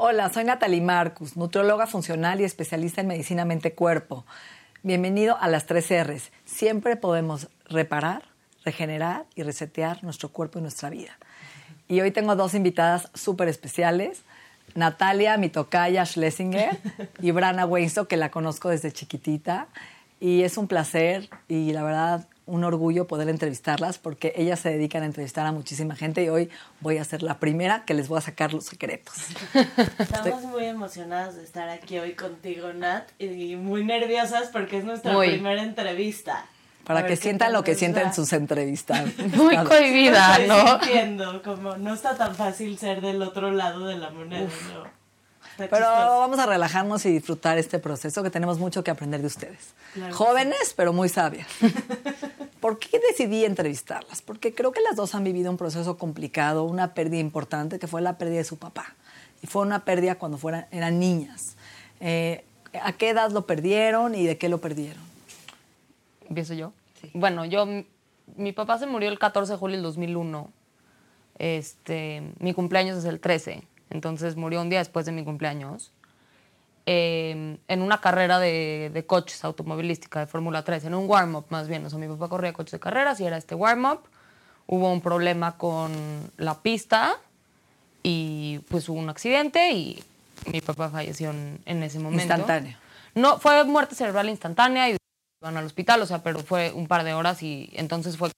Hola, soy Natalie Marcus, nutrióloga funcional y especialista en medicina mente-cuerpo. Bienvenido a las tres R's. Siempre podemos reparar, regenerar y resetear nuestro cuerpo y nuestra vida. Y hoy tengo dos invitadas súper especiales. Natalia Mitokaya Schlesinger y Brana Weinstock, que la conozco desde chiquitita. Y es un placer y la verdad un orgullo poder entrevistarlas porque ellas se dedican a entrevistar a muchísima gente y hoy voy a ser la primera que les voy a sacar los secretos. Estamos muy emocionadas de estar aquí hoy contigo, Nat, y muy nerviosas porque es nuestra primera entrevista. Para que sientan lo que sienten en sus entrevistas. Muy cohibida, ¿no? Entiendo, como no está tan fácil ser del otro lado de la moneda, ¿no? Pero vamos a relajarnos y disfrutar este proceso que tenemos mucho que aprender de ustedes. Jóvenes, pero muy sabias. ¿Por qué decidí entrevistarlas? Porque creo que las dos han vivido un proceso complicado, una pérdida importante, que fue la pérdida de su papá. Y fue una pérdida cuando fueran, eran niñas. Eh, ¿A qué edad lo perdieron y de qué lo perdieron? ¿Empiezo yo? Bueno, yo, mi papá se murió el 14 de julio del 2001. Este, mi cumpleaños es el 13. Entonces murió un día después de mi cumpleaños. Em, en una carrera de, de coches automovilística de Fórmula 3, en un warm-up más bien. O sea, mi papá corría coches de carreras y era este warm-up. Hubo un problema con la pista y pues hubo un accidente y mi papá falleció en, ese momento. Instantáneo. No, fue muerte cerebral instantánea y iban al hospital, o sea, pero fue un par de horas y entonces fue...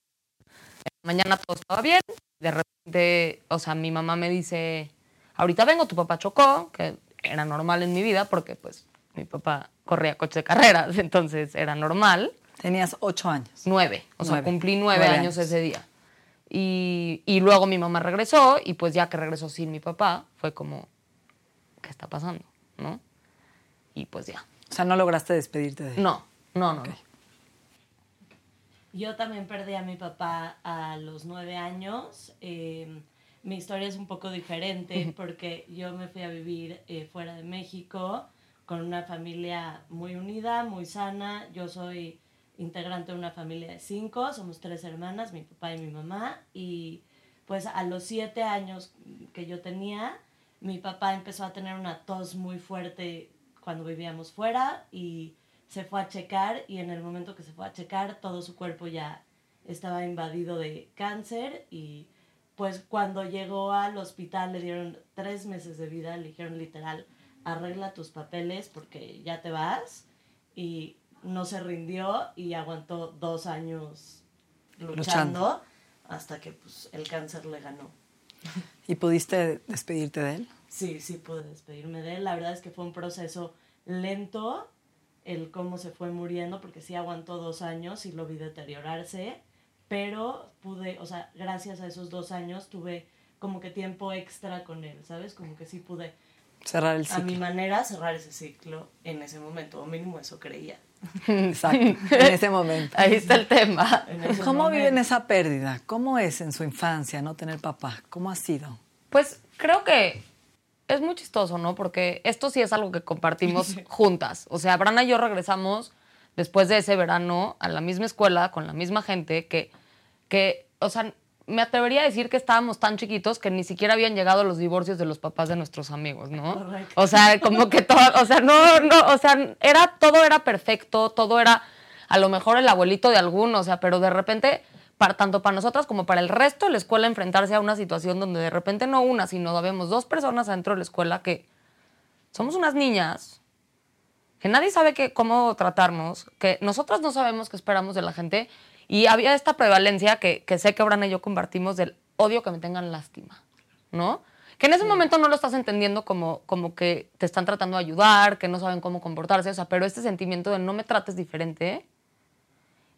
Mañana todo estaba bien, de repente, o sea, mi mamá me dice, Ahorita vengo, tu papá chocó, que era normal en mi vida porque pues mi papá corría coche de carreras, entonces era normal. Tenías ocho años. Nueve, o sea, cumplí nueve, años, ese día. Y, y, luego mi mamá regresó y pues ya que regresó sin mi papá, fue como, ¿qué está pasando? ¿No? Y pues ya. O sea, no lograste despedirte de él. No, no, no. Yo también perdí a mi papá a los nueve años. Eh, mi historia es un poco diferente porque yo me fui a vivir eh, fuera de México con una familia muy unida, muy sana. Yo soy integrante de una familia de cinco, somos tres hermanas, mi papá y mi mamá. Y pues a los siete años que yo tenía, mi papá empezó a tener una tos muy fuerte cuando vivíamos fuera y se fue a checar y en el momento que se fue a checar todo su cuerpo ya estaba invadido de cáncer y pues cuando llegó al hospital le dieron tres meses de vida, le dijeron literal, arregla tus papeles porque ya te vas. Y no se rindió y aguantó dos años luchando, hasta que pues, el cáncer le ganó. ¿Y pudiste despedirte de él? Sí, sí pude despedirme de él. La verdad es que fue un proceso lento el cómo se fue muriendo, porque sí aguantó dos años y lo vi deteriorarse pero pude, o sea, gracias a esos dos años tuve como que tiempo extra con él, ¿sabes? Como que sí pude cerrar el ciclo. A mi manera, cerrar ese ciclo en ese momento, o mínimo eso creía. Exacto, en ese momento. Ahí está el tema. ¿Cómo viven esa pérdida? ¿Cómo es en su infancia no tener papá? ¿Cómo ha sido? Pues creo que es muy chistoso, ¿no? Porque esto sí es algo que compartimos juntas. O sea, Brana y yo regresamos después de ese verano a la misma escuela con la misma gente que que, o sea, me atrevería a decir que estábamos tan chiquitos que ni siquiera habían llegado los divorcios de los papás de nuestros amigos, ¿no? O sea, como que todo, o sea, no, no, o sea, era, todo era perfecto, todo era a lo mejor el abuelito de alguno, o sea, pero de repente, para, tanto para nosotras como para el resto de la escuela, enfrentarse a una situación donde de repente no una, sino habemos dos personas adentro de la escuela que somos unas niñas, que nadie sabe que, cómo tratarnos, que nosotras no sabemos qué esperamos de la gente y había esta prevalencia que, que sé que Brana y yo compartimos del odio que me tengan lástima, ¿no? Que en ese momento no lo estás entendiendo como, como que te están tratando de ayudar, que no saben cómo comportarse, o sea, pero este sentimiento de no me trates diferente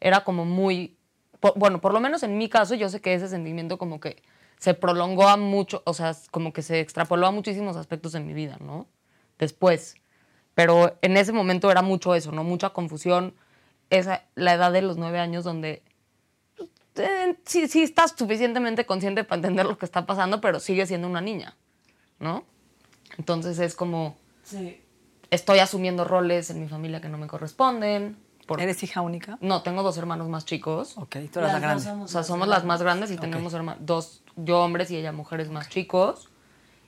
era como muy, por- bueno, por lo menos en mi caso, yo sé que ese sentimiento como que se prolongó a mucho, o sea, como que se extrapoló a muchísimos aspectos de mi vida, ¿no? Después. Pero en ese momento era mucho eso, ¿no? Mucha confusión. Esa, la edad de los nueve años donde eh, sí, sí estás suficientemente consciente para entender lo que está pasando, pero sigue siendo una niña, ¿no? Entonces es como, Sí. estoy asumiendo roles en mi familia que no me corresponden. por- ¿Eres hija única? No, tengo dos hermanos más chicos. Ok, tú eras la grande. somos O sea, las somos las más grandes y tenemos dos, yo hombres y ella mujeres más chicos.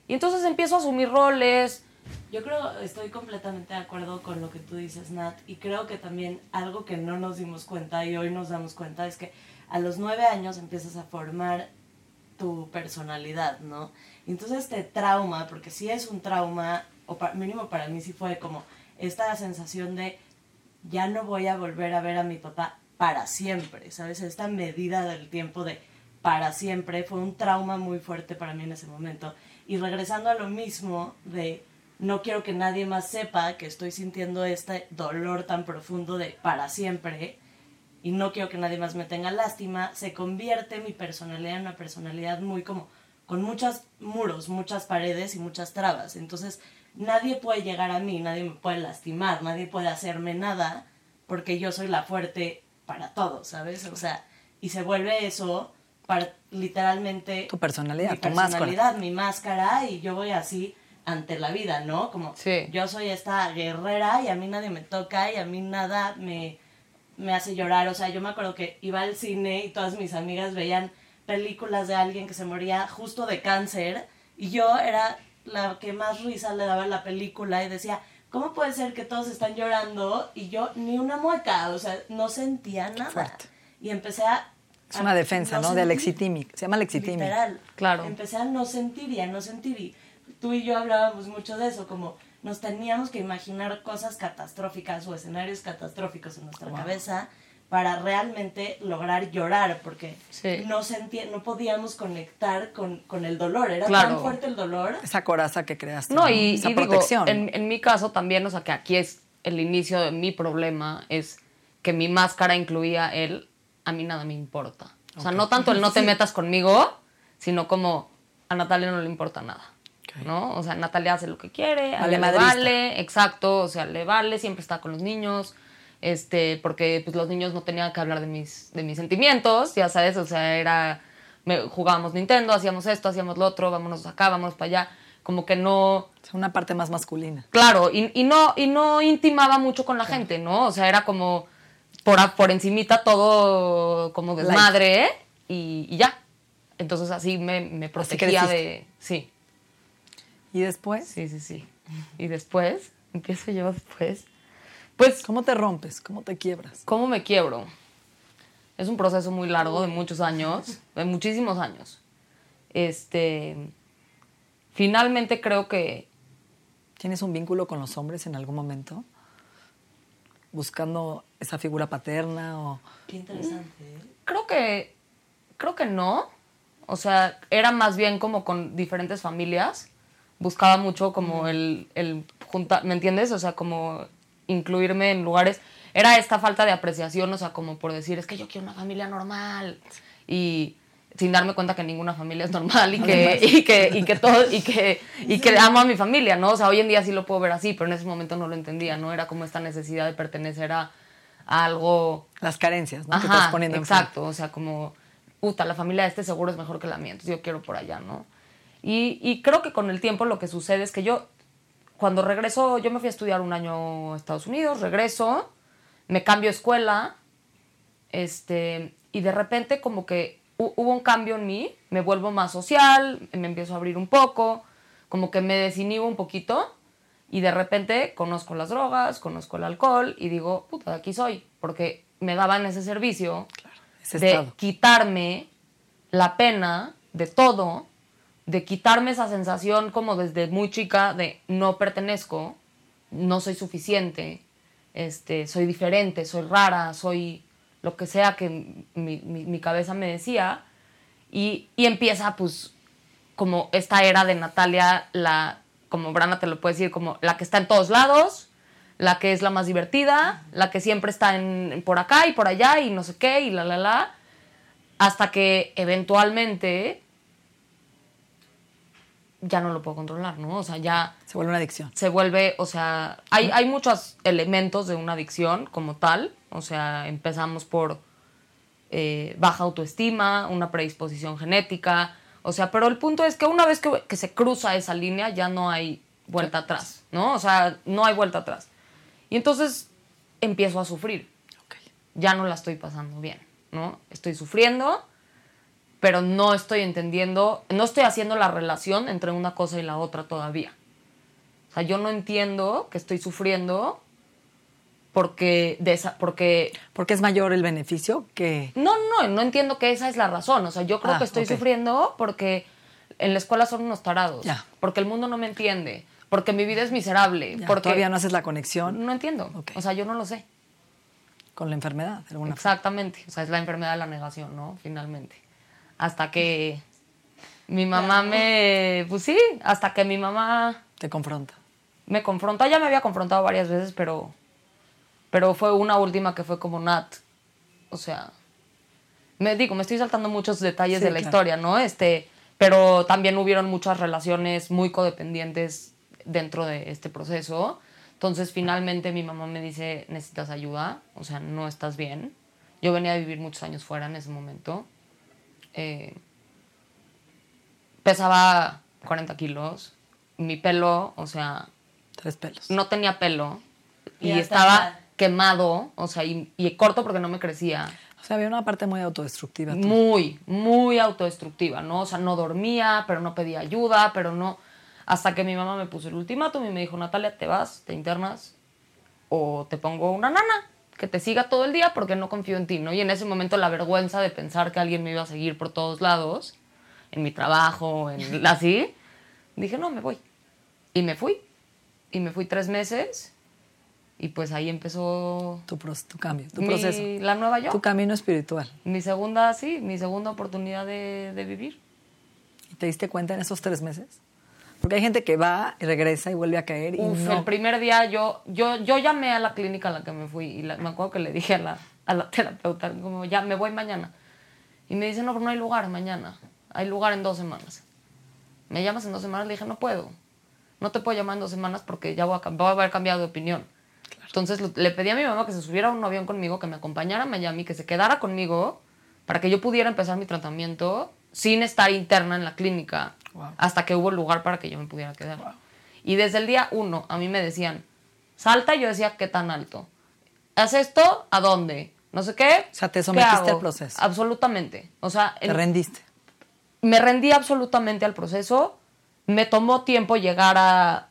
Y entonces empiezo a asumir roles. Yo creo, estoy completamente de acuerdo con lo que tú dices, Nat, y creo que también algo que no nos dimos cuenta y hoy nos damos cuenta es que a los nueve años empiezas a formar tu personalidad, ¿no? Y entonces te trauma, porque si es un trauma, o pa- mínimo para mí sí fue como esta sensación de ya no voy a volver a ver a mi papá para siempre, ¿sabes? Esta medida del tiempo de para siempre fue un trauma muy fuerte para mí en ese momento. Y regresando a lo mismo de no quiero que nadie más sepa que estoy sintiendo este dolor tan profundo de para siempre y no quiero que nadie más me tenga lástima, se convierte mi personalidad en una personalidad muy como con muchos muros, muchas paredes y muchas trabas. Entonces, nadie puede llegar a mí, nadie me puede lastimar, nadie puede hacerme nada porque yo soy la fuerte para todo, ¿sabes? O sea, y se vuelve eso para literalmente Tu personalidad, mi tu máscara. personalidad, mi máscara y yo voy así ante la vida, ¿no? Como Sí. yo soy esta guerrera y a mí nadie me toca y a mí nada me, me hace llorar. O sea, yo me acuerdo que iba al cine y todas mis amigas veían películas de alguien que se moría justo de cáncer y yo era la que más risa le daba a la película y decía, ¿cómo puede ser que todos están llorando y yo ni una mueca? O sea, no sentía nada. fuerte. Y empecé a... Es una a defensa, ¿no? De sentir. Alexitimi. Se llama Alexitimi. Literal. Claro. Empecé a no sentir y a no sentir. Y tú y yo hablábamos mucho de eso, como nos teníamos que imaginar cosas catastróficas o escenarios catastróficos en nuestra cabeza para realmente lograr llorar, porque Sí. no, sentía, no podíamos conectar con, con el dolor. Era Claro. tan fuerte el dolor. Esa coraza que creaste. No, y, Esa y digo, protección. en, en mi caso también, o sea, que aquí es el inicio de mi problema, es que mi máscara incluía el a mí nada me importa. O sea, no tanto el no te metas conmigo, sino como a Natalia no le importa nada. ¿No? O sea, Natalia hace lo que quiere, Vale le vale, exacto, o sea, le vale, siempre está con los niños, este, porque pues los niños no tenían que hablar de mis, de mis sentimientos, ya sabes, o sea, era, me- jugábamos Nintendo, hacíamos esto, hacíamos lo otro, vámonos acá, vámonos para allá, como que no, O sea, una parte más masculina. Claro, y, y no, y no intimaba mucho con la gente, ¿no? O sea, era como por, por encimita todo como desmadre y, y ya. Entonces así me, me protegía de... Sí, Y después, sí, sí, sí. Y después, empiezo yo después. Pues, ¿cómo te rompes? ¿Cómo te quiebras? ¿cómo me quiebro? Es un proceso muy largo, de muchos años, de muchísimos años. Este, finalmente creo que ¿Tienes un vínculo con los hombres en algún momento? Buscando esa figura paterna o... Qué interesante. ¿eh? Creo que, creo que no. O sea, era más bien como con diferentes familias. Buscaba mucho como el, el juntar, ¿me entiendes? O sea, como incluirme en lugares. Era esta falta de apreciación, o sea, como por decir, es que yo quiero una familia normal. Y sin darme cuenta que ninguna familia es normal y que, y que, y que todo, y que, y que amo a mi familia, ¿no? O sea, hoy en día sí lo puedo ver así, pero en ese momento no lo entendía, ¿no? Era como esta necesidad de pertenecer a, a algo Las carencias, ¿no? que Ajá, estás poniendo exacto, o sea, como, puta, la familia de este seguro es mejor que la mía, entonces yo quiero por allá, ¿no? Y, y creo que con el tiempo lo que sucede es que yo, cuando regreso, yo me fui a estudiar un año a Estados Unidos, regreso, me cambio de escuela, este, y de repente como que hu- hubo un cambio en mí, me vuelvo más social, me empiezo a abrir un poco, como que me desinhibo un poquito y de repente conozco las drogas, conozco el alcohol y digo, puta, de aquí soy, porque me daban ese servicio Ese de estado. quitarme la pena de todo, de quitarme esa sensación como desde muy chica de no pertenezco, no soy suficiente, este, soy diferente, soy rara, soy lo que sea que mi, mi- cabeza me decía. Y, y empieza pues como esta era de Natalia, la, como Brana te lo puede decir, como la que está en todos lados, la que es la más divertida, la que siempre está en, por acá y por allá y no sé qué y la, la, la, hasta que eventualmente ya no lo puedo controlar, ¿no? O sea, ya Se vuelve una adicción. se vuelve, o sea, hay, hay muchos elementos de una adicción como tal, o sea, empezamos por eh, baja autoestima, una predisposición genética, o sea, pero el punto es que una vez que, que se cruza esa línea ya no hay vuelta atrás, ¿no? O sea, no hay vuelta atrás. Y entonces empiezo a sufrir, ya no la estoy pasando bien, ¿no? Estoy sufriendo, pero no estoy entendiendo, no estoy haciendo la relación entre una cosa y la otra todavía. O sea, yo no entiendo que estoy sufriendo porque, de esa, porque Porque es mayor el beneficio que... no, no, no entiendo que esa es la razón. O sea, yo creo Ah, que estoy sufriendo porque en la escuela son unos tarados, porque el mundo no me entiende, porque mi vida es miserable, porque Todavía no haces la conexión no entiendo. O sea, yo no lo sé. con la enfermedad. De alguna forma. Exactamente. O sea, es la enfermedad de la negación, ¿no? Finalmente. Hasta que mi mamá me. Pues sí, hasta que mi mamá Te confronta. me confrontó. Ya me había confrontado varias veces, pero. Pero fue una última que fue como Nat. O sea. Me digo, me estoy saltando muchos detalles Sí, de la claro. historia, ¿no? Este. Pero también hubieron muchas relaciones muy codependientes dentro de este proceso. Entonces, finalmente mi mamá me dice, necesitas ayuda, o sea, no estás bien. Yo venía a vivir muchos años fuera en ese momento. Eh, pesaba 40 kilos. Mi pelo, o sea, Tres pelos. no tenía pelo. Y, estaba quemado, o sea, y, y corto porque no me crecía. O sea, había una parte muy autodestructiva. tú. Muy, muy autodestructiva, ¿no? O sea, no dormía, pero no pedía ayuda, pero no... Hasta que mi mamá me puso el ultimátum y me dijo, Natalia, te vas, te internas, o te pongo una nana que te siga todo el día porque no confío en ti, ¿no? Y en ese momento la vergüenza de pensar que alguien me iba a seguir por todos lados, en mi trabajo, en así, dije, no, me voy. Y me fui. Y me fui tres meses y pues ahí empezó Tu, tu cambio, tu mi- proceso. la nueva yo. Tu camino espiritual. Mi segunda, sí, mi segunda oportunidad de, de vivir. ¿Y te diste cuenta en esos tres meses? Porque hay gente que va y regresa y vuelve a caer y Uf, no. el primer día yo, yo, yo llamé a la clínica a la que me fui y la- me acuerdo que le dije a la, a la terapeuta, como ya me voy mañana. Y me dice, no, pero no hay lugar mañana, hay lugar en dos semanas. Me llamas en dos semanas, le dije, no puedo. No te puedo llamar en dos semanas porque ya voy a, voy a haber cambiado de opinión. Entonces lo- le pedí a mi mamá que se subiera a un avión conmigo, que me acompañara a Miami, que se quedara conmigo para que yo pudiera empezar mi tratamiento sin estar interna en la clínica Wow. hasta que hubo lugar para que yo me pudiera quedar. Y desde el día uno a mí me decían, salta yo decía, ¿qué tan alto? ¿Haz esto? ¿A dónde? No sé qué. O sea, te ¿qué sometiste al proceso. Absolutamente. O sea, Te en- rendiste. me rendí absolutamente al proceso. Me tomó tiempo llegar a,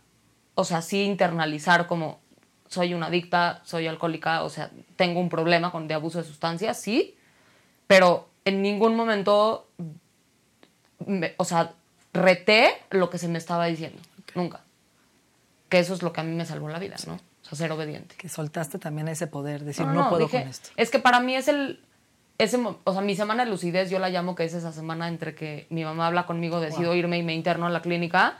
o sea, sí internalizar como soy una adicta, soy alcohólica, o sea, tengo un problema con de abuso de sustancias, sí, pero en ningún momento, me- o sea, reté lo que se me estaba diciendo, nunca. Que eso es lo que a mí me salvó la vida, ¿no? O sea, ser obediente. Que soltaste también ese poder, decir, No, no, no, puedo dije, con esto. Es que para mí es el. Ese, o sea, mi semana de lucidez, yo la llamo que es esa semana entre que mi mamá habla conmigo, decido irme y me interno a la clínica.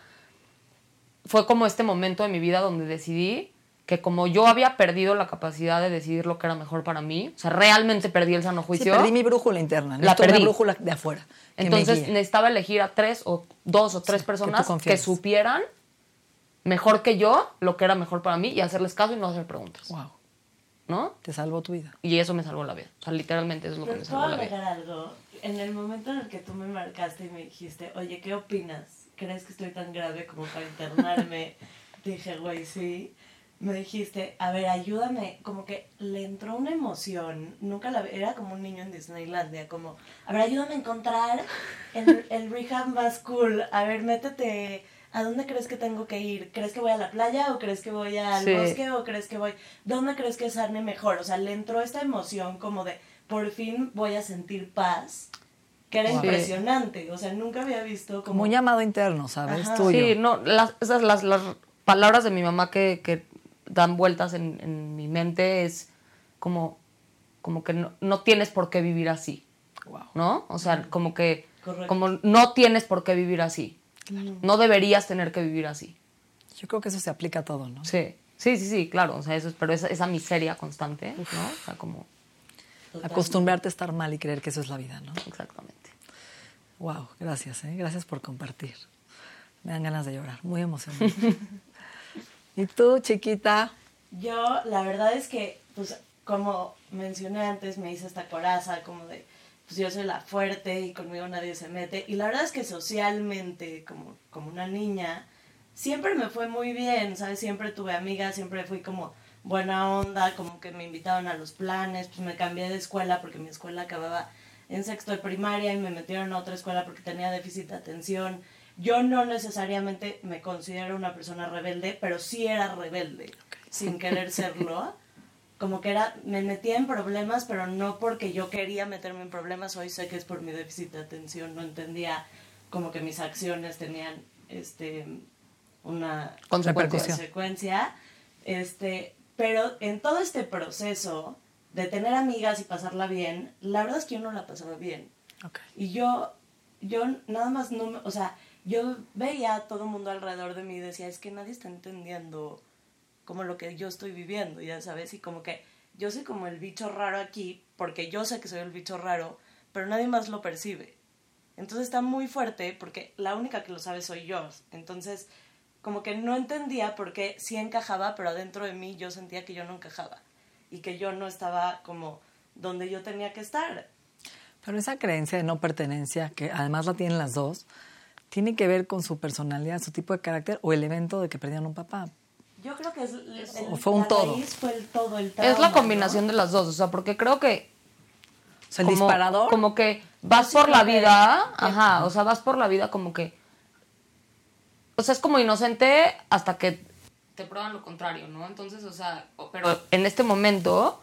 Fue como este momento de mi vida donde decidí que como yo había perdido la capacidad de decidir lo que era mejor para mí, o sea, realmente perdí el sano Sí, juicio. perdí mi brújula interna. La Necesito una perdí. brújula de afuera. que Entonces necesitaba elegir a tres o dos o tres tú personas que, confías. supieran mejor que yo lo que era mejor para mí y hacerles caso y no hacer preguntas, Wow, ¿no? te salvó tu vida. Y eso me salvó la vida. O sea, literalmente eso es lo que me salvó la vida. agregar algo. En el momento en el que tú me marcaste y me dijiste, oye, ¿qué opinas? ¿Crees que estoy tan grave como para internarme? Dije, güey, sí. Me dijiste, a ver, ayúdame. Como que le entró una emoción. Nunca la Era como un niño en Disneylandia. Como, a ver, ayúdame a encontrar el, el rehab más cool. A ver, métete. ¿A dónde crees que tengo que ir? ¿Crees que voy a la playa o crees que voy al Sí. bosque o crees que voy... ¿Dónde crees que sane mejor? O sea, le entró esta emoción como de, por fin voy a sentir paz, que era Wow. impresionante. O sea, nunca había visto como... Como un llamado interno, ¿sabes? Ajá. Tuyo. Sí, no, las, esas las, las palabras de mi mamá que, que dan vueltas en, en mi mente es como, como que no, no tienes por qué vivir así, Wow. ¿no? O sea, como que Correcto. como no tienes por qué vivir así. No deberías tener que vivir así. Yo creo que eso se aplica a todo, ¿no? Sí. Sí, sí, sí, claro. O sea, eso es, pero esa, esa miseria constante, ¿no? O sea, como. Acostumbrarte a estar mal y creer que eso es la vida, ¿no? Exactamente. Wow, gracias, ¿eh? Gracias por compartir. Me dan ganas de llorar, muy emocionante. ¿Y tú, chiquita? Yo, la verdad es que, pues, como mencioné antes, me hice esta coraza como de, pues yo soy la fuerte y conmigo nadie se mete. Y la verdad es que socialmente, como, como una niña, siempre me fue muy bien, ¿sabes? Siempre tuve amigas, siempre fui como buena onda, como que me invitaban a los planes, pues me cambié de escuela porque mi escuela acababa en sexto de primaria y me metieron a otra escuela porque tenía déficit de atención. Yo no necesariamente me considero una persona rebelde, pero sí era rebelde, sin querer serlo. Como que era, me metía en problemas, pero no porque yo quería meterme en problemas, hoy sé que es por mi déficit de atención, no entendía como que mis acciones tenían este una Consecuencia. Este, pero en todo este proceso de tener amigas y pasarla bien, la verdad es que yo no la pasaba bien. Ok. Y yo, yo nada más no, o sea, yo veía a todo el mundo alrededor de mí y decía, es que nadie está entendiendo como lo que yo estoy viviendo, ya sabes, y como que yo soy como el bicho raro aquí, porque yo sé que soy el bicho raro, pero nadie más lo percibe. Entonces está muy fuerte porque la única que lo sabe soy yo. Entonces, como que no entendía por qué sí encajaba, pero adentro de mí yo sentía que yo no encajaba y que yo no estaba como donde yo tenía que estar. Pero esa creencia de no pertenencia, que además la tienen las dos, tiene que ver con su personalidad, su tipo de carácter o el evento de que perdieron un papá. Yo creo que es el, el- O fue un la todo. raíz fue el todo, el Es trauma, la ¿no? combinación de las dos, o sea, porque creo que O sea, el como, disparador. Como que vas por la vida, que- ajá, o sea, vas por la vida como que. O sea, es como inocente hasta que te prueban lo contrario, ¿no? Entonces, o sea, pero en este momento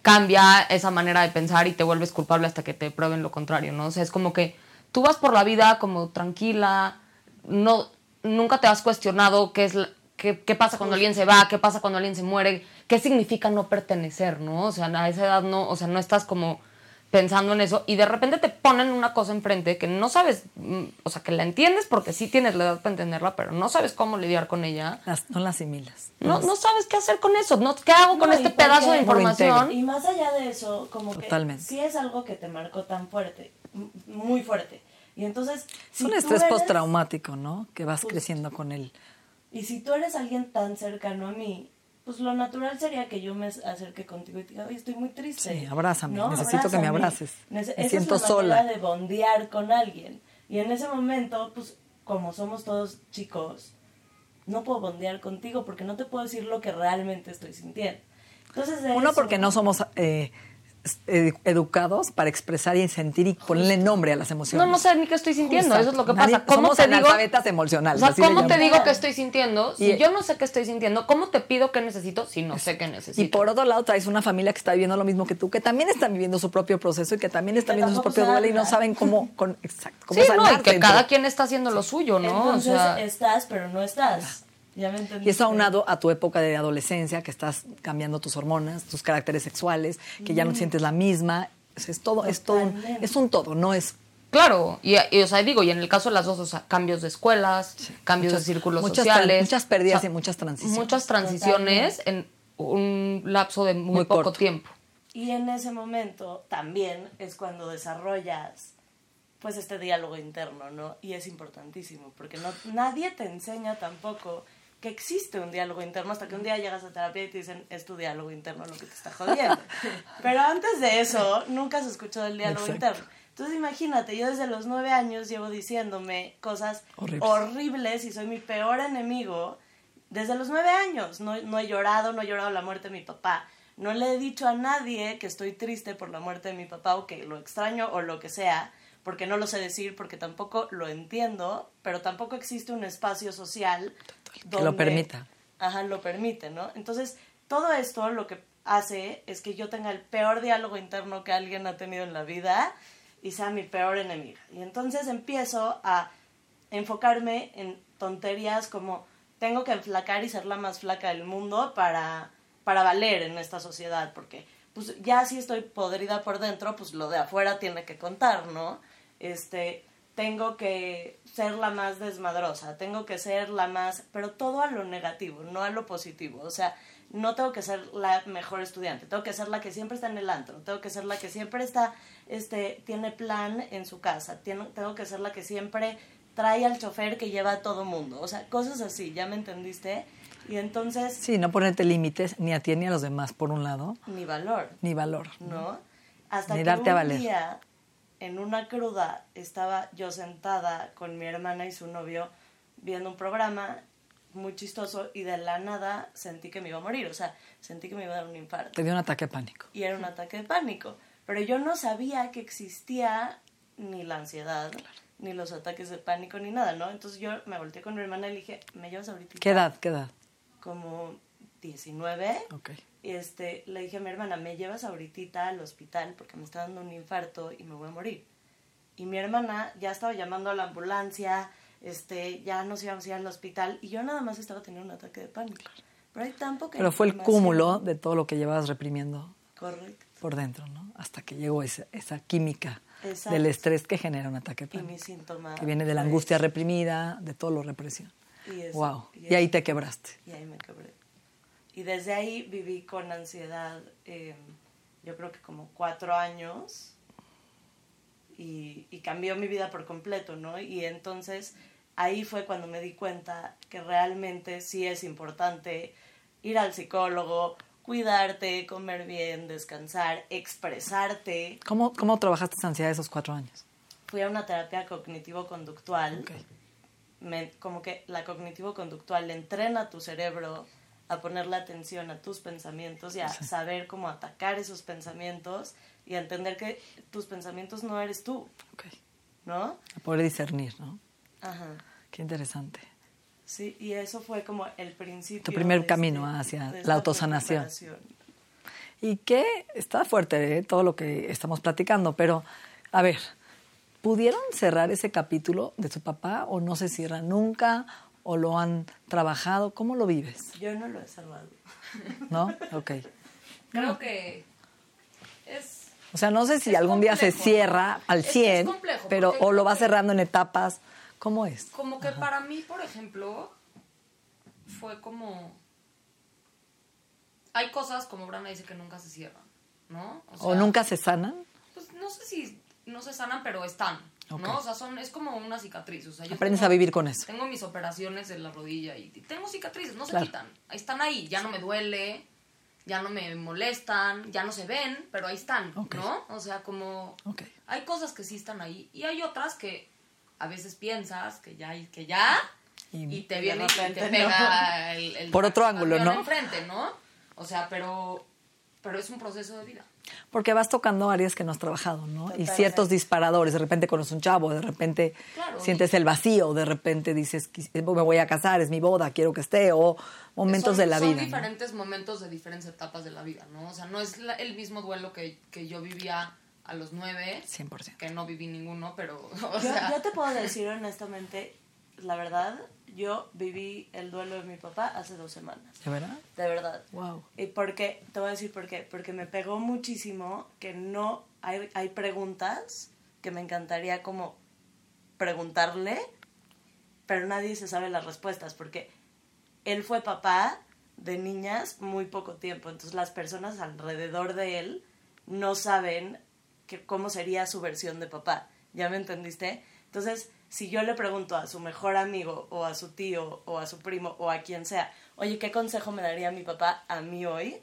cambia esa manera de pensar y te vuelves culpable hasta que te prueben lo contrario, ¿no? O sea, es como que tú vas por la vida como tranquila, no, nunca te has cuestionado qué es la- qué, qué pasa cuando alguien se va, qué pasa cuando alguien se muere, qué significa no pertenecer, ¿no? O sea, a esa edad no, o sea, no estás como pensando en eso y de repente te ponen una cosa enfrente que no sabes, mm, o sea, que la entiendes porque sí tienes la edad para entenderla, pero no sabes cómo lidiar con ella. Las- no la asimilas. No, no sabes qué hacer con eso, no, ¿qué hago con No, este pedazo de información? Y más allá de eso, como Totalmente. que sí es algo que te marcó tan fuerte, muy fuerte. Y entonces, Es si un estrés eres- postraumático, ¿no? Que vas Justo. creciendo con él. Y si tú eres alguien tan cercano a mí, pues lo natural sería que yo me acerque contigo y te diga, oye, estoy muy triste. Sí, abrázame, necesito que me abraces. Nece- Me siento es la sola. manera de bondear con alguien. Y en ese momento, pues como somos todos chicos, no puedo bondear contigo porque no te puedo decir lo que realmente estoy sintiendo. Entonces, Uno, eso- porque no somos eh, edu- educados para expresar y sentir y ponerle nombre a las emociones. No, no sé ni qué estoy sintiendo, Justo. eso es lo que Nadie- pasa. ¿Cómo somos te digo? analfabetas emocionales, O sea, ¿cómo te digo que estoy sintiendo? Si Y- yo no sé qué estoy sintiendo, ¿cómo te pido qué necesito si no sé qué necesito? Y por otro lado, traes una familia que está viviendo lo mismo que tú, que también está viviendo su propio proceso y que también está que viviendo su propio duelo y no saben. cómo, con, exacto, cómo sí, no, y que cada quien está haciendo lo suyo, ¿no? Entonces o sea, estás, pero no estás. Ya me entendiste. Y eso aunado a tu época de adolescencia, que estás cambiando tus hormonas, tus caracteres sexuales, que ya no sientes la misma. Es, es todo, es todo, un, es un todo, no es claro, y, y, o sea, digo, y en el caso de las dos, o sea, cambios de escuelas, cambios Muchas- de círculos muchas sociales. muchas pérdidas o sea, y muchas transiciones. Muchas transiciones en un lapso de muy, Muy poco corto. tiempo. Y en ese momento también es cuando desarrollas pues este diálogo interno, ¿no? Y es importantísimo, porque no, nadie te enseña tampoco que existe un diálogo interno hasta que un día llegas a terapia y te dicen, es tu diálogo interno lo que te está jodiendo. Pero antes de eso, nunca has escuchado el diálogo Exacto. interno. Entonces imagínate, yo desde los nueve años llevo diciéndome cosas Horribles. horribles y soy mi peor enemigo desde los nueve años. No, no he llorado, no he llorado la muerte de mi papá. No le he dicho a nadie que estoy triste por la muerte de mi papá o que lo extraño o lo que sea, porque no lo sé decir, porque tampoco lo entiendo, pero tampoco existe un espacio social que lo permita. Ajá, lo permite, ¿no? Entonces, todo esto lo que hace es que yo tenga el peor diálogo interno que alguien ha tenido en la vida y sea mi peor enemiga. Y entonces empiezo a enfocarme en tonterías como tengo que enflacar y ser la más flaca del mundo para, para valer en esta sociedad, porque pues ya si estoy podrida por dentro, pues lo de afuera tiene que contar, ¿no? Este, tengo que ser la más desmadrosa, tengo que ser la más, pero todo a lo negativo, no a lo positivo. O sea, no tengo que ser la mejor estudiante, tengo que ser la que siempre está en el antro, tengo que ser la que siempre está, este, tiene plan en su casa, tengo, tengo que ser la que siempre trae al chofer que lleva a todo mundo. O sea, cosas así, ¿ya me entendiste? Y entonces... Sí, no ponerte límites ni a ti ni a los demás, por un lado. Ni valor. Ni valor. ¿No? Hasta Ni que darte a valer. día, en una cruda, estaba yo sentada con mi hermana y su novio viendo un programa muy chistoso y de la nada sentí que me iba a morir. O sea, sentí que me iba a dar un infarto. Te dio un ataque de pánico. Y era un ataque de pánico. Pero yo no sabía que existía ni la ansiedad, ni los ataques de pánico, ni nada, ¿no? Entonces yo me volteé con mi hermana y le dije, ¿me llevas ahorita? ¿Qué edad? ¿Qué edad? Como 19. Ok. Y este, le dije a mi hermana, ¿me llevas ahorita al hospital porque me está dando un infarto y me voy a morir? Y mi hermana ya estaba llamando a la ambulancia, este, ya nos íbamos a ir al hospital y yo nada más estaba teniendo un ataque de pánico. Pero hay tan poca Pero fue el cúmulo de todo lo que llevabas reprimiendo Correcto. por dentro, ¿no? Hasta que llegó esa, esa química Exacto. del estrés que genera un ataque de Y pánico. mi síntoma. Que viene de la angustia reprimida, de todo lo represión. Y eso, wow. y Y, ahí te quebraste. Y ahí me quebré. Y desde ahí viví con ansiedad, eh, yo creo que como cuatro años, y, y cambió mi vida por completo, ¿no? Y entonces ahí fue cuando me di cuenta que realmente sí es importante ir al psicólogo, cuidarte, comer bien, descansar, expresarte. ¿Cómo, cómo trabajaste esa ansiedad esos cuatro años? Fui a una terapia cognitivo-conductual Ok. me- como que la cognitivo-conductual entrena tu cerebro a ponerle atención a tus pensamientos y a saber cómo atacar esos pensamientos y a entender que tus pensamientos no eres tú, Ok. ¿no? A poder discernir, ¿no? Ajá. Qué interesante. Sí, y eso fue como el principio. Tu primer de camino este- hacia de la autosanación. Y que está fuerte ¿eh? todo lo que estamos platicando, pero a ver, ¿pudieron cerrar ese capítulo de su papá o no se cierra nunca o lo han trabajado? ¿Cómo lo vives? Yo no lo he salvado. ¿No? Ok. Creo que es... O sea, no sé si algún día se cierra al Es que es 100, complejo, pero o lo va cerrando en etapas. ¿Cómo es? Como que para mí, por ejemplo, fue como... Hay cosas, como Brana dice, que nunca se cierran, ¿no? ¿O sea, nunca se sanan? Pues no sé si no se sanan, pero están, O sea, son, es como una cicatriz. O sea, yo Aprendes tengo- a vivir con eso. Tengo mis operaciones en la rodilla y tengo cicatrices, no se quitan. Ahí están ahí, ya no me duele, ya no me molestan, ya no se ven, pero ahí están. ¿no? O sea, como hay cosas que sí están ahí y hay otras que a veces piensas que ya que ya Y- y, te viene y te pega el, el Por otro ángulo, avión ¿no? enfrente, ¿no? O sea, pero pero es un proceso de vida. Porque vas tocando áreas que no has trabajado, ¿no? Y ciertos disparadores. De repente conoces un chavo, de repente Claro, sientes el vacío, de repente dices, "Quis- me voy a casar, es mi boda, quiero que esté, o momentos son, de la son vida. ¿no? diferentes momentos de diferentes etapas de la vida, ¿no? O sea, no es la- el mismo duelo que, que yo vivía a los nueve, 100%. que no viví ninguno, pero, o Yo, sea, yo te puedo decir honestamente, la verdad, yo viví el duelo de mi papá hace dos semanas. ¿De verdad? De verdad. Wow. Y porque, te voy a decir por qué. Porque me pegó muchísimo que no hay, hay preguntas que me encantaría como preguntarle, pero nadie se sabe las respuestas porque él fue papá de niñas muy poco tiempo, entonces las personas alrededor de él no saben que, cómo sería su versión de papá. ¿Ya me entendiste? Entonces, si yo le pregunto a su mejor amigo o a su tío o a su primo o a quien sea, oye, ¿qué consejo me daría mi papá a mí hoy?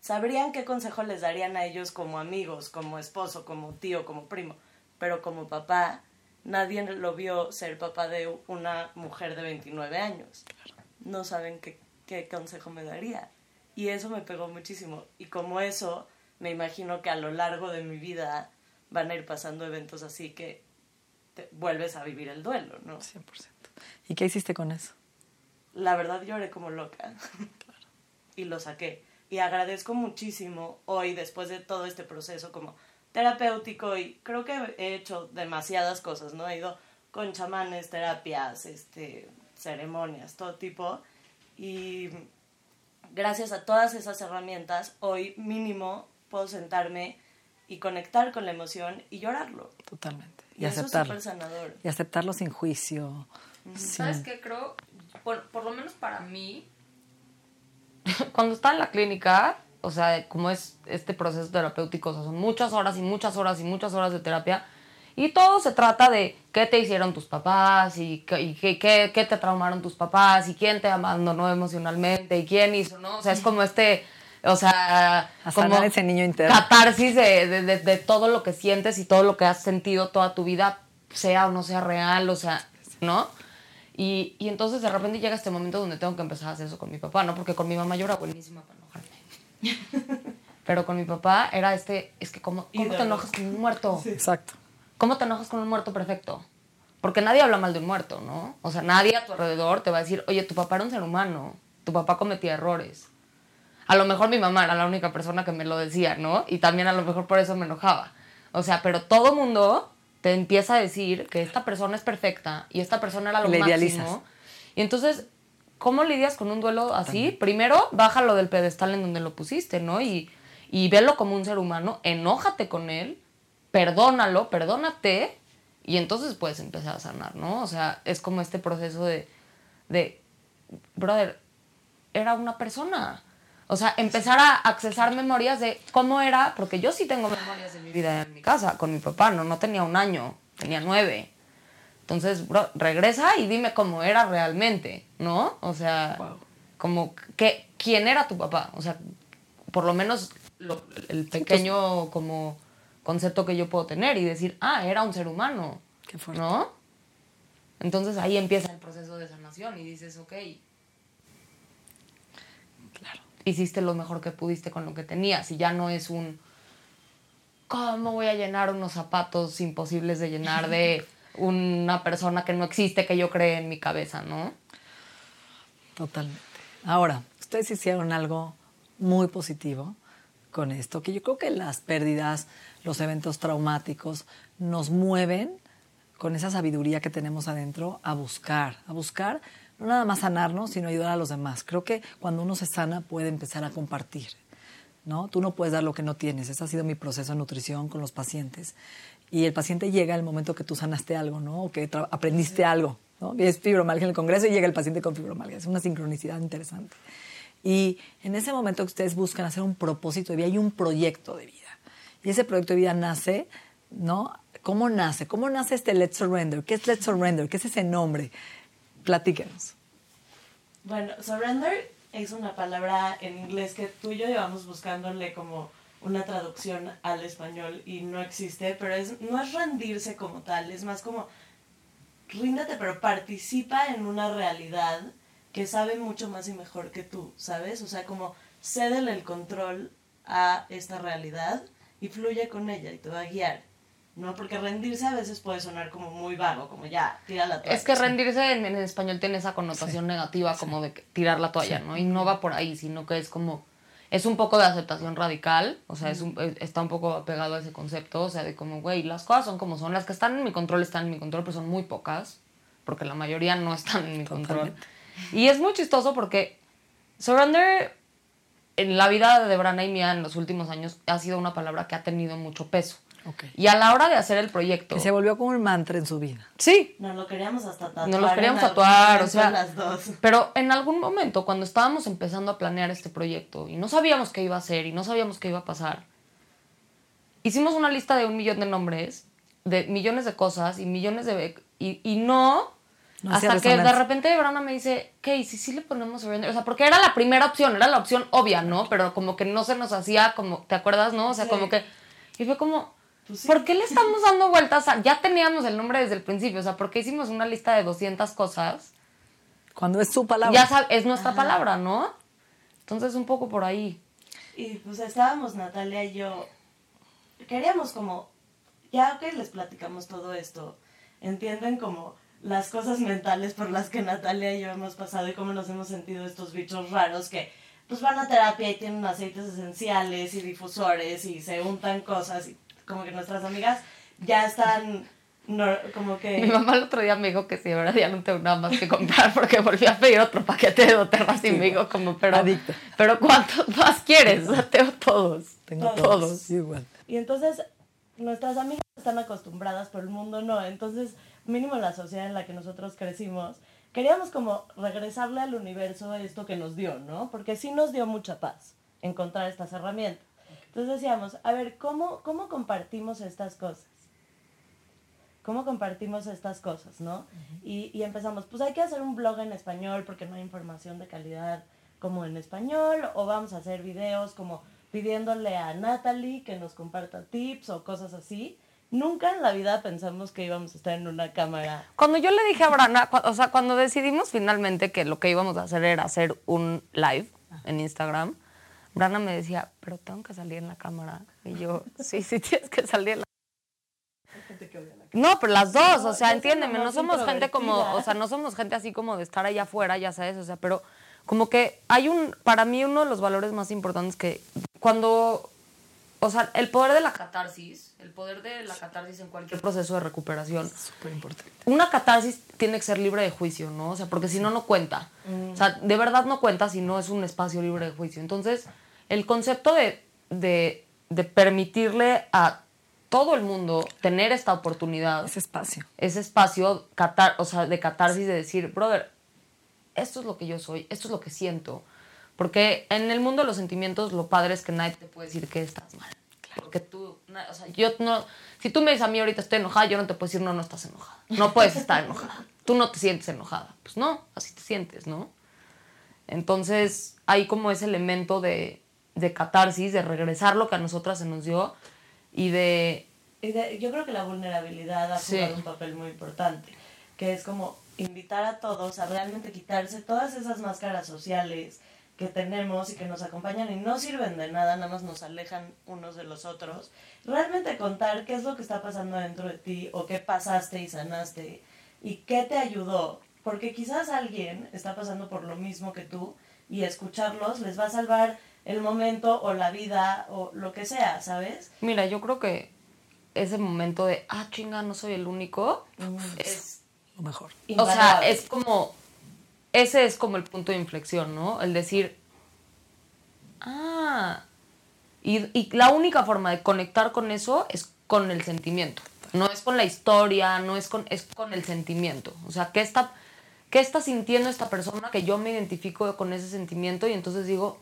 Sabrían qué consejo les darían a ellos como amigos, como esposo, como tío, como primo. Pero como papá, nadie lo vio ser papá de una mujer de 29 años. No saben qué, qué consejo me daría. Y eso me pegó muchísimo. Y como eso, me imagino que a lo largo de mi vida van a ir pasando eventos así que te vuelves a vivir el duelo, ¿no? 100%. ¿Y qué hiciste con eso? La verdad lloré como loca. Y lo saqué. Y agradezco muchísimo hoy, después de todo este proceso como terapéutico, y creo que he hecho demasiadas cosas, ¿no? He ido con chamanes, terapias, este, ceremonias, todo tipo. Y gracias a todas esas herramientas, hoy mínimo puedo sentarme y conectar con la emoción y llorarlo. Totalmente. Y, Y, eso es aceptarlo. súper sanador. Y aceptarlo sin juicio. sin- ¿Sabes qué creo? Por, por lo menos para mí, cuando estaba en la clínica, o sea, como es este proceso terapéutico, o sea, son muchas horas y muchas horas y muchas horas de terapia, y todo se trata de qué te hicieron tus papás y, qué, y qué, qué- qué te traumaron tus papás y quién te abandonó emocionalmente y quién hizo, ¿no? O sea, es como este, o sea, A como ese niño interno. catarsis de, de- de- de todo lo que sientes y todo lo que has sentido toda tu vida, sea o no sea real, o sea, ¿no? Y, y entonces de repente llega este momento donde tengo que empezar a hacer eso con mi papá, ¿no? Porque con mi mamá yo era buenísima para enojarme. Pero con mi papá era este, es que ¿cómo, cómo te enojas con un muerto? Exacto. ¿Cómo te enojas con un muerto perfecto? Porque nadie habla mal de un muerto, ¿no? O sea, nadie a tu alrededor te va a decir, oye, tu papá era un ser humano, tu papá cometía errores. A lo mejor mi mamá era la única persona que me lo decía, ¿no? Y también a lo mejor por eso me enojaba. O sea, pero todo mundo te empieza a decir que esta persona es perfecta y esta persona era lo Le máximo. idealizas. Y entonces, ¿cómo lidias con un duelo así? Primero, bájalo del pedestal en donde lo pusiste, ¿no? Y, y velo como un ser humano, enójate con él, perdónalo, perdónate, y entonces puedes empezar a sanar, ¿no? O sea, es como este proceso de, de brother, era una persona. O sea, empezar a accesar memorias de cómo era, porque yo sí tengo memorias de mi vida en mi casa, con mi papá, no, no tenía un año, tenía nueve. Entonces, bro, regresa y dime cómo era realmente, ¿no? O sea, Wow. como que, quién era tu papá. O sea, por lo menos lo- el pequeño como concepto que yo puedo tener y decir, ah, era un ser humano. Qué fuerte. ¿No? Entonces ahí empieza el proceso de sanación y dices, ok. Hiciste lo mejor que pudiste con lo que tenías y ya no es un ¿cómo voy a llenar unos zapatos imposibles de llenar de una persona que no existe que yo cree en mi cabeza, ¿no? Totalmente. Ahora, ustedes hicieron algo muy positivo con esto, que yo creo que las pérdidas, los eventos traumáticos nos mueven con esa sabiduría que tenemos adentro a buscar, a buscar no nada más sanarnos, sino ayudar a los demás. Creo que cuando uno se sana puede empezar a compartir. ¿no? Tú no puedes dar lo que no tienes. Ese ha sido mi proceso de nutrición con los pacientes. Y el paciente llega el momento que tú sanaste algo, ¿no? O que aprendiste algo, ¿no? Es fibromialgia en el congreso y llega el paciente con fibromialgia. Es una sincronicidad interesante. Y en ese momento que ustedes buscan hacer un propósito de vida y un proyecto de vida. Y ese proyecto de vida nace, ¿no? ¿Cómo nace? ¿Cómo nace este Let's Surrender? ¿Qué es Let's Surrender? ¿Qué es ese nombre? Platíquenos. Bueno, surrender es una palabra en inglés que tú y yo llevamos buscándole como una traducción al español y no existe, pero es, no es rendirse como tal, es más como ríndete, pero participa en una realidad que sabe mucho más y mejor que tú, ¿sabes? O sea, como cédele el control a esta realidad y fluye con ella y te va a guiar. ¿No? Porque rendirse a veces puede sonar como muy vago, como ya, tira la toalla. Es que rendirse en, en español tiene esa connotación negativa como de que tirar la toalla, ¿no? Y no va por ahí, sino que es como es un poco de aceptación radical, o sea, es un- está un poco apegado a ese concepto, o sea, de como, güey, las cosas son como son, las que están en mi control están en mi control, pero son muy pocas, porque la mayoría no están en mi control. Y es muy chistoso porque surrender en la vida de Brana y mía en los últimos años ha sido una palabra que ha tenido mucho peso. Y a la hora de hacer el proyecto... Que se volvió como un mantra en su vida. Sí, Nos lo queríamos hasta tatuar. nos los queríamos tatuar, o sea, Las dos. pero en algún momento cuando estábamos empezando a planear este proyecto y no sabíamos qué iba a hacer y no sabíamos qué iba a pasar, hicimos una lista de un millón de nombres, de millones de cosas y millones de... y, y no, hasta que de repente Brana me dice, ¿qué? ¿Y si sí le ponemos surrender? O sea, porque era la primera opción, era la opción obvia, ¿no? Pero como que no se nos hacía como, ¿te acuerdas, no? O sea, Sí. como que... Y fue como... Pues sí. ¿Por qué le estamos dando vueltas a.? Ya teníamos el nombre desde el principio, o sea, ¿por qué hicimos una lista de 200 cosas? Cuando es su palabra. Ya sab- es nuestra palabra, ¿no? Entonces, un poco por ahí. Y pues estábamos Natalia y yo, queríamos como, ya que les platicamos todo esto, entienden como las cosas mentales por las que Natalia y yo hemos pasado y cómo nos hemos sentido estos bichos raros que pues van a terapia y tienen aceites esenciales y difusores y se untan cosas y como que nuestras amigas ya están no, como que... Mi mamá el otro día me dijo que sí, ahora ya no tengo nada más que comprar porque volví a pedir otro paquete de doterras y me dijo como, pero, Adicta. pero ¿cuántos más quieres? O sea, tengo todos. Tengo Todos. todos. Igual. Y entonces nuestras amigas están acostumbradas, pero el mundo no. Entonces, mínimo la sociedad en la que nosotros crecimos, queríamos como regresarle al universo esto que nos dio, ¿no? Porque sí nos dio mucha paz encontrar estas herramientas. Entonces decíamos, a ver, ¿cómo, cómo compartimos estas cosas? ¿Cómo compartimos estas cosas, no? y, y empezamos, pues hay que hacer un blog en español porque no hay información de calidad como en español, o vamos a hacer videos como pidiéndole a Natalie que nos comparta tips o cosas así. Nunca en la vida pensamos que íbamos a estar en una cámara. Cuando yo le dije a Brana, o sea, cuando decidimos finalmente que lo que íbamos a hacer era hacer un live en Instagram, Brana me decía, pero tengo que salir en la cámara. Y yo, sí, sí, tienes que salir en la No, pero las dos, o sea, entiéndeme, no somos gente como, o sea, no somos gente así como de estar allá afuera, ya sabes, o sea, pero como que hay un, para mí uno de los valores más importantes que cuando, o sea, el poder de la catarsis, el poder de la catarsis en cualquier proceso de recuperación, Súper importante. una catarsis tiene que ser libre de juicio, ¿no? O sea, porque si no, no cuenta. O sea, de verdad no cuenta si no es un espacio libre de juicio. Entonces, el concepto de, de, de permitirle a todo el mundo tener esta oportunidad, Ese espacio. ese espacio catar, o sea, de catarsis, de decir, brother, esto es lo que yo soy, esto es lo que siento. Porque en el mundo de los sentimientos, lo padre es que nadie te puede decir que estás mal. Porque tú, o sea, yo no, si tú me dices a mí ahorita estoy enojada, yo no te puedo decir, no, no estás enojada. No puedes estar enojada. Tú no te sientes enojada. Pues no, así te sientes, ¿no? Entonces, hay como ese elemento de, de catarsis, de regresar lo que a nosotras se nos dio y de Y de- yo creo que la vulnerabilidad ha Sí. jugado un papel muy importante, que es como invitar a todos a realmente quitarse todas esas máscaras sociales que tenemos y que nos acompañan y no sirven de nada, nada más nos alejan unos de los otros. Realmente contar qué es lo que está pasando dentro de ti o qué pasaste y sanaste y qué te ayudó, porque quizás alguien está pasando por lo mismo que tú y escucharlos les va a salvar el momento o la vida o lo que sea, ¿sabes? Mira, yo creo que ese momento de, ah, chinga, no soy el único, es, Lo mejor. o sea, es como, ese es como el punto de inflexión, ¿no? El decir, ah, y, y la única forma de conectar con eso es con el sentimiento. No es con la historia, no es con, es con el sentimiento. O sea, ¿qué está, ¿qué está sintiendo esta persona que yo me identifico con ese sentimiento? Y entonces digo,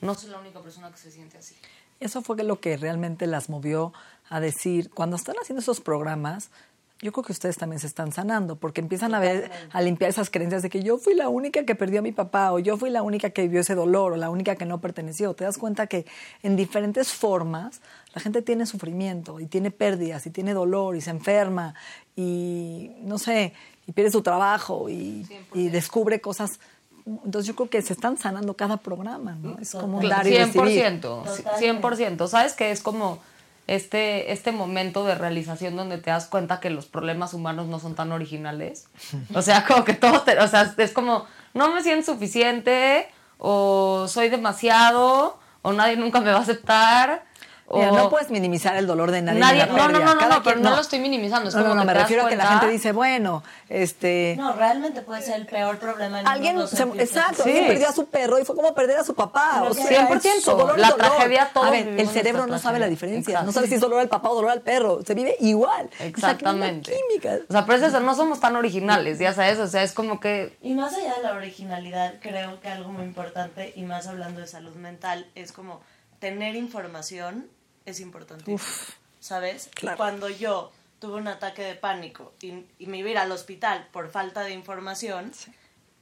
no soy la única persona que se siente así. Eso fue lo que realmente las movió a decir, cuando están haciendo esos programas, yo creo que ustedes también se están sanando, porque empiezan a ver, a limpiar esas creencias de que yo fui la única que perdió a mi papá, o yo fui la única que vivió ese dolor, o la única que no perteneció. Te das cuenta que en diferentes formas la gente tiene sufrimiento, y tiene pérdidas, y tiene dolor, y se enferma, y no sé, y pierde su trabajo, y, y descubre cosas. Entonces yo creo que se están sanando cada programa, ¿no? Es como un dar y recibir. 100%, Totalmente. 100%. ¿Sabes que es como este, este momento de realización donde te das cuenta que los problemas humanos no son tan originales? O sea, como que todo, te- o sea, es como, no me siento suficiente, o soy demasiado, o nadie nunca me va a aceptar. O Mira, no puedes minimizar el dolor de nadie. Nadie- no, no, no, no, Cada no, pero no lo estoy minimizando, es no, no, como no, que me refiero a que la gente dice, bueno, este... No, realmente puede ser el peor problema del Alguien, mundo. no se- exacto, alguien perdió a su perro y fue como perder a su papá. O sea, 100%, es dolor, la dolor. tragedia, todos A ver, el cerebro no sabe la diferencia. Exacto. No sabe si es dolor al papá o dolor al perro. Se vive igual. Exactamente. Es química. O sea, pero es eso, no somos tan originales, ya sabes, o sea, es como que Y más allá de la originalidad, creo que algo muy importante, y más hablando de salud mental, es como tener información es importante. ¿Sabes? claro. Cuando yo tuve un ataque de pánico y, y me iba a ir al hospital por falta de información,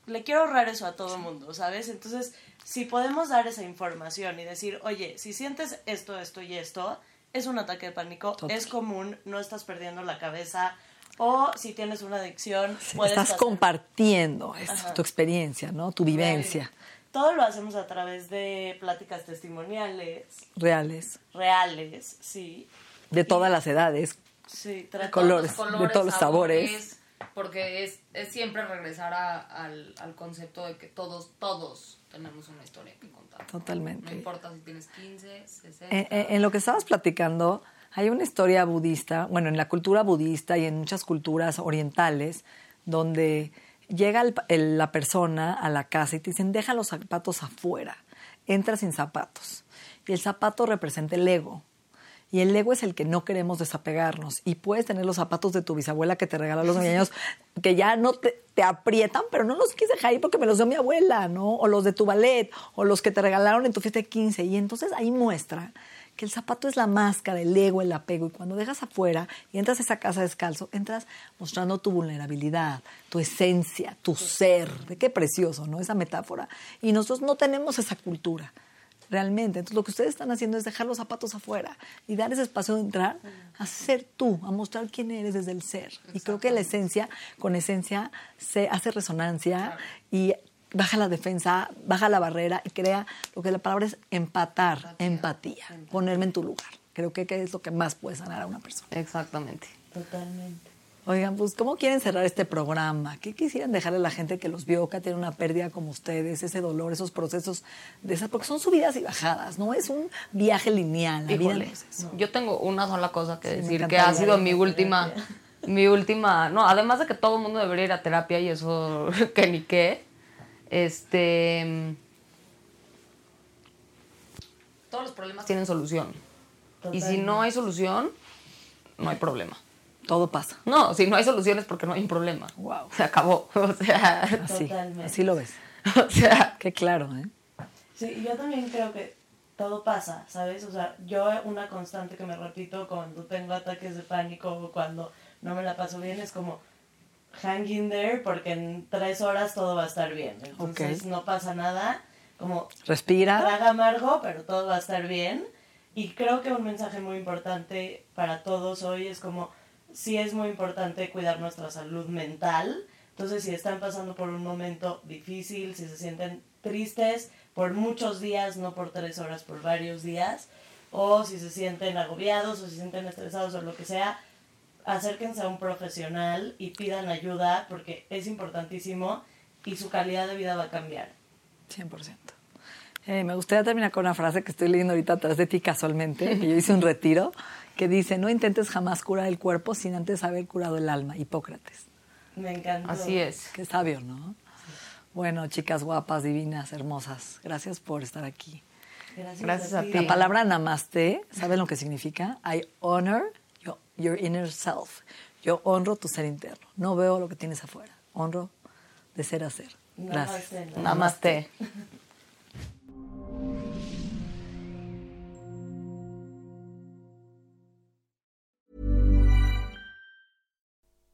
le quiero ahorrar eso a todo el mundo, ¿sabes? Entonces, si podemos dar esa información y decir, oye, si sientes esto, esto y esto, es un ataque de pánico, Total. es común, no estás perdiendo la cabeza, o si tienes una adicción, puedes Estás compartiendo tu experiencia, ¿no? Tu vivencia. Todo lo hacemos a través de pláticas testimoniales, Reales. reales, sí. De todas las edades. Sí, tratamos- Colores. de todos los sabores. Porque es, es siempre regresar a- al, al concepto de que todos, todos tenemos una historia que contar. Totalmente. No importa si tienes 15, 60. En, en- en lo que estabas platicando, Hay una historia budista, bueno, en la cultura budista y en muchas culturas orientales, donde llega la persona a la casa y te dicen, deja los zapatos afuera, entra sin zapatos. Y el zapato representa el ego. Y el ego es el que no queremos desapegarnos. Y puedes tener los zapatos de tu bisabuela que te regaló a los años, que ya no te, aprietan, pero no los quise dejar ahí porque me los dio mi abuela, ¿no? O los de tu ballet, o los que te regalaron en tu fiesta de 15. Y entonces ahí muestra que el zapato es la máscara, el ego, el apego. Y cuando dejas afuera y entras a esa casa descalzo, entras mostrando tu vulnerabilidad, tu esencia, tu ser. De qué precioso, ¿no? Esa metáfora. Y nosotros no tenemos esa cultura realmente. Entonces lo que ustedes están haciendo es dejar los zapatos afuera y dar ese espacio de entrar a ser tú, a mostrar quién eres desde el ser. Y creo que la esencia, con esencia, se hace resonancia y baja la defensa, baja la barrera y crea lo que la palabra es empatar, empatía, ponerme en tu lugar. Creo que es lo que más puede sanar a una persona. Exactamente. Totalmente. Oigan, pues, ¿cómo quieren cerrar este programa? ¿Qué quisieran dejarle a la gente que los vio, que tiene una pérdida como ustedes, ese dolor, esos procesos de esas? Porque son subidas y bajadas, no es un viaje lineal. Yo tengo una sola cosa que decir, que ha sido mi última, mi última, no, además de que todo el mundo debería ir a terapia y eso que ni qué, este, todos los problemas tienen solución. Y si no hay solución, no hay problema todo pasa. No, si no hay soluciones porque no hay un problema. Wow. Se acabó. O sea, así, así lo ves. O sea, qué claro, ¿eh? Sí, yo también creo que todo pasa, ¿sabes? O sea, yo una constante que me repito cuando tengo ataques de pánico o cuando no me la paso bien es como hang in there porque en tres horas todo va a estar bien. Entonces no pasa nada. Como respira. Traga amargo, pero todo va a estar bien. Y creo que un mensaje muy importante para todos hoy es como sí es muy importante cuidar nuestra salud mental. Entonces, si están pasando por un momento difícil, si se sienten tristes por muchos días, no por tres horas, por varios días, o si se sienten agobiados o si se sienten estresados o lo que sea, acérquense a un profesional y pidan ayuda porque es importantísimo y su calidad de vida va a cambiar. 100%. Eh, me gustaría terminar con una frase que estoy leyendo ahorita atrás de ti casualmente, que yo hice un retiro que dice, no intentes jamás curar el cuerpo sin antes haber curado el alma, Hipócrates. Me encanta. Así es. Qué sabio, ¿no? Bueno, chicas guapas, divinas, hermosas, gracias por estar aquí. Gracias, a, ti. La palabra namaste, ¿saben lo que significa? I honor your inner self. Yo honro tu ser interno. No veo lo que tienes afuera. Honro de ser a ser. Gracias. namaste.